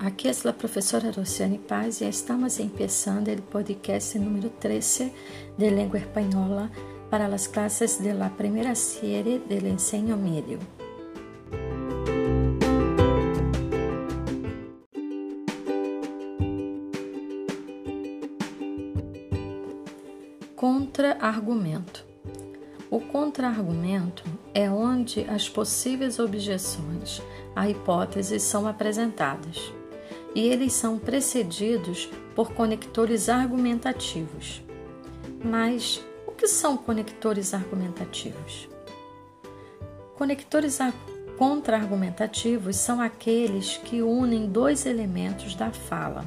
Aqui é a professora Rociane Paz e estamos começando o podcast número 13 de língua espanhola para as classes de la primera serie del ensino medio. Contra-argumento. O contra-argumento é onde as possíveis objeções à hipótese são apresentadas, e eles são precedidos por conectores argumentativos. Mas o que são conectores argumentativos? Conectores contra-argumentativos são aqueles que unem dois elementos da fala,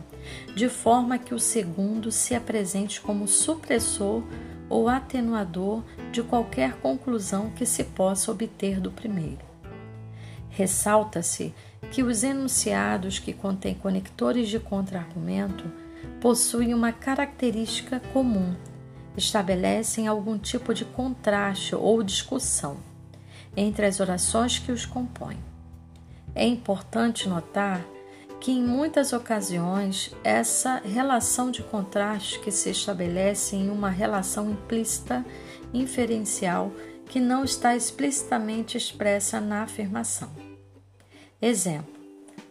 de forma que o segundo se apresente como supressor ou atenuador de qualquer conclusão que se possa obter do primeiro. Ressalta-se que os enunciados que contêm conectores de contra-argumento possuem uma característica comum, estabelecem algum tipo de contraste ou discussão entre as orações que os compõem. É importante notar que em muitas ocasiões essa relação de contraste que se estabelece em uma relação implícita inferencial que não está explicitamente expressa na afirmação. Exemplo: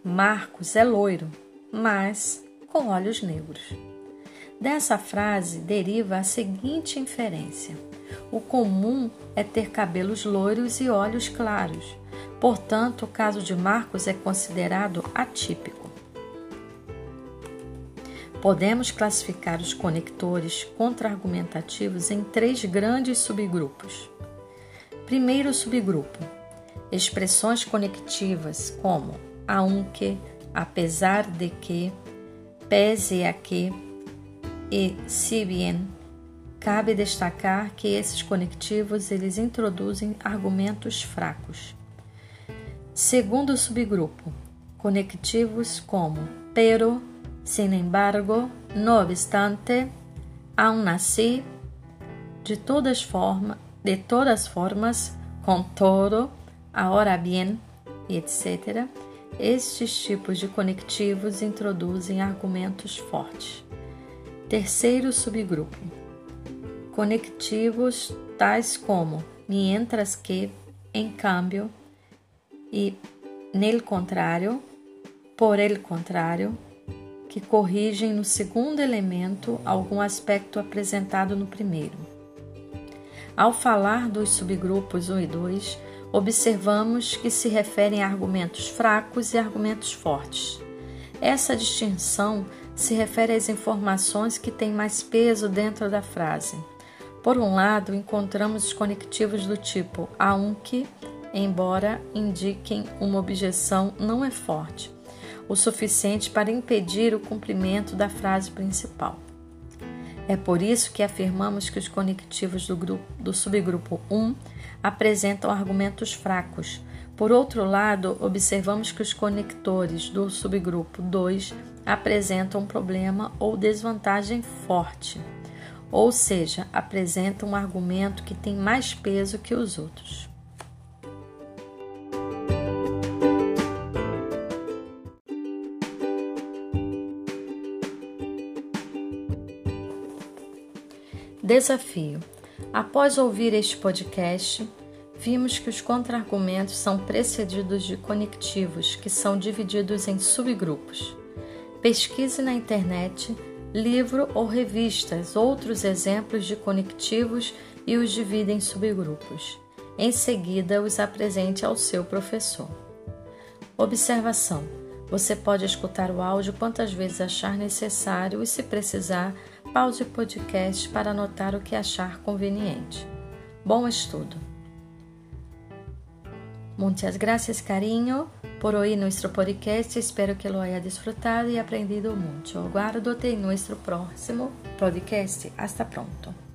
Marcos é loiro, mas com olhos negros. Dessa frase deriva a seguinte inferência: o comum é ter cabelos loiros e olhos claros. Portanto, o caso de Marcos é considerado atípico. Podemos classificar os conectores contra-argumentativos em três grandes subgrupos. Primeiro subgrupo: expressões conectivas como aunque, apesar de que, pese a que e si bien. Cabe destacar que esses conectivos eles introduzem argumentos fracos. Segundo subgrupo, conectivos como pero, sin embargo, no obstante, aún así, de todas formas, de todas formas, com todo, ahora bien, etc. Estes tipos de conectivos introduzem argumentos fortes. Terceiro subgrupo: conectivos tais como mientras que, em cambio e nel contrário, por el contrário, que corrigem no segundo elemento algum aspecto apresentado no primeiro. Ao falar dos subgrupos 1 e 2, observamos que se referem a argumentos fracos e argumentos fortes. Essa distinção se refere às informações que têm mais peso dentro da frase. Por um lado, encontramos os conectivos do tipo aunque, embora indiquem uma objeção, não é forte o suficiente para impedir o cumprimento da frase principal. É por isso que afirmamos que os conectivos do, grupo, do subgrupo 1 apresentam argumentos fracos. Por outro lado, observamos que os conectores do subgrupo 2 apresentam um problema ou desvantagem forte, ou seja, apresentam um argumento que tem mais peso que os outros. Desafio: Após ouvir este podcast, vimos que os contra-argumentos são precedidos de conectivos, que são divididos em subgrupos. Pesquise na internet, livro ou revistas outros exemplos de conectivos e os divida em subgrupos. Em seguida, os apresente ao seu professor. Observação: Você pode escutar o áudio quantas vezes achar necessário e, se precisar, pause o podcast para anotar o que achar conveniente. Bom estudo! Muchas gracias, cariño, por oír nuestro podcast. Espero que lo haya disfrutado y aprendido mucho. Aguardo-te en nuestro próximo podcast. Hasta pronto.